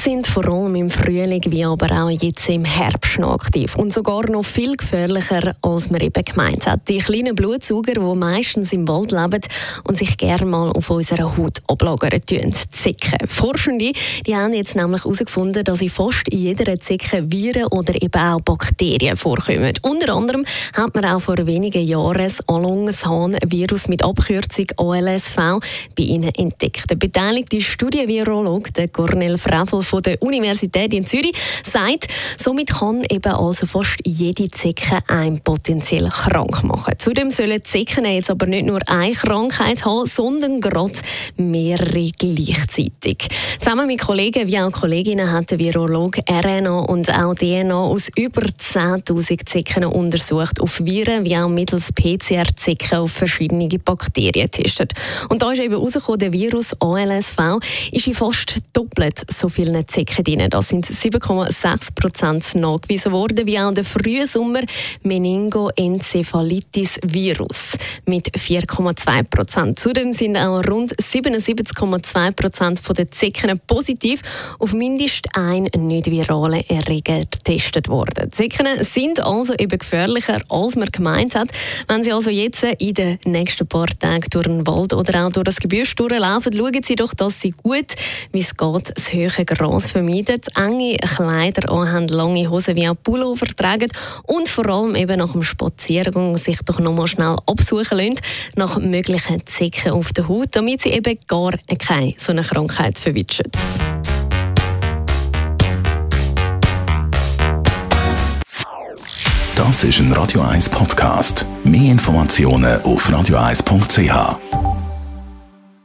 sind vor allem im Frühling wie aber auch jetzt im Herbst noch aktiv und sogar noch viel gefährlicher, als man eben gemeint hat. Die kleinen Blutsauger, die meistens im Wald leben und sich gerne mal auf unserer Haut ablagern tun, Zicken. Forschende die haben jetzt nämlich herausgefunden, dass in fast jeder Zicke Viren oder eben auch Bakterien vorkommen. Unter anderem hat man auch vor wenigen Jahren das Allungshahn-Virus mit Abkürzung ALSV bei ihnen entdeckt. Der beteiligte Studienvirologe Cornel Staffel von der Universität in Zürich sagt, somit kann eben also fast jede Zecke ein potenziell krank machen. Zudem sollen Zecken jetzt aber nicht nur eine Krankheit haben, sondern gerade mehrere gleichzeitig. Zusammen mit Kollegen wie auch Kolleginnen hat der Virologe RNA und auch DNA aus über 10.000 Zecken untersucht, auf Viren wie auch mittels PCR-Zecken auf verschiedene Bakterien getestet. Und da ist eben herausgekommen, der Virus ALSV ist in fast doppelt so viel vielen Zecken drin. Das sind 7,6 Prozent nachgewiesen worden, wie auch der Frühsommer Meningoencephalitis-Virus mit 4,2 Prozent. Zudem sind auch rund 77,2 Prozent der Zecken positiv auf mindestens einen nicht viralen Erreger getestet worden. Zecken sind also eben gefährlicher, als man gemeint hat. Wenn Sie also jetzt in den nächsten paar Tagen durch den Wald oder auch durch das Gebüsch durchlaufen, schauen Sie doch, dass Sie gut, wie es geht, das höhere Gras vermeiden, enge Kleider anhaben, lange Hosen wie auch Pullover tragen und vor allem eben nach dem Spaziergang sich doch nochmal schnell absuchen lassen nach möglichen Zicken auf der Haut, damit sie eben gar keine so eine Krankheit verwischen. Das ist ein Radio 1 Podcast. Mehr Informationen auf radio1.ch.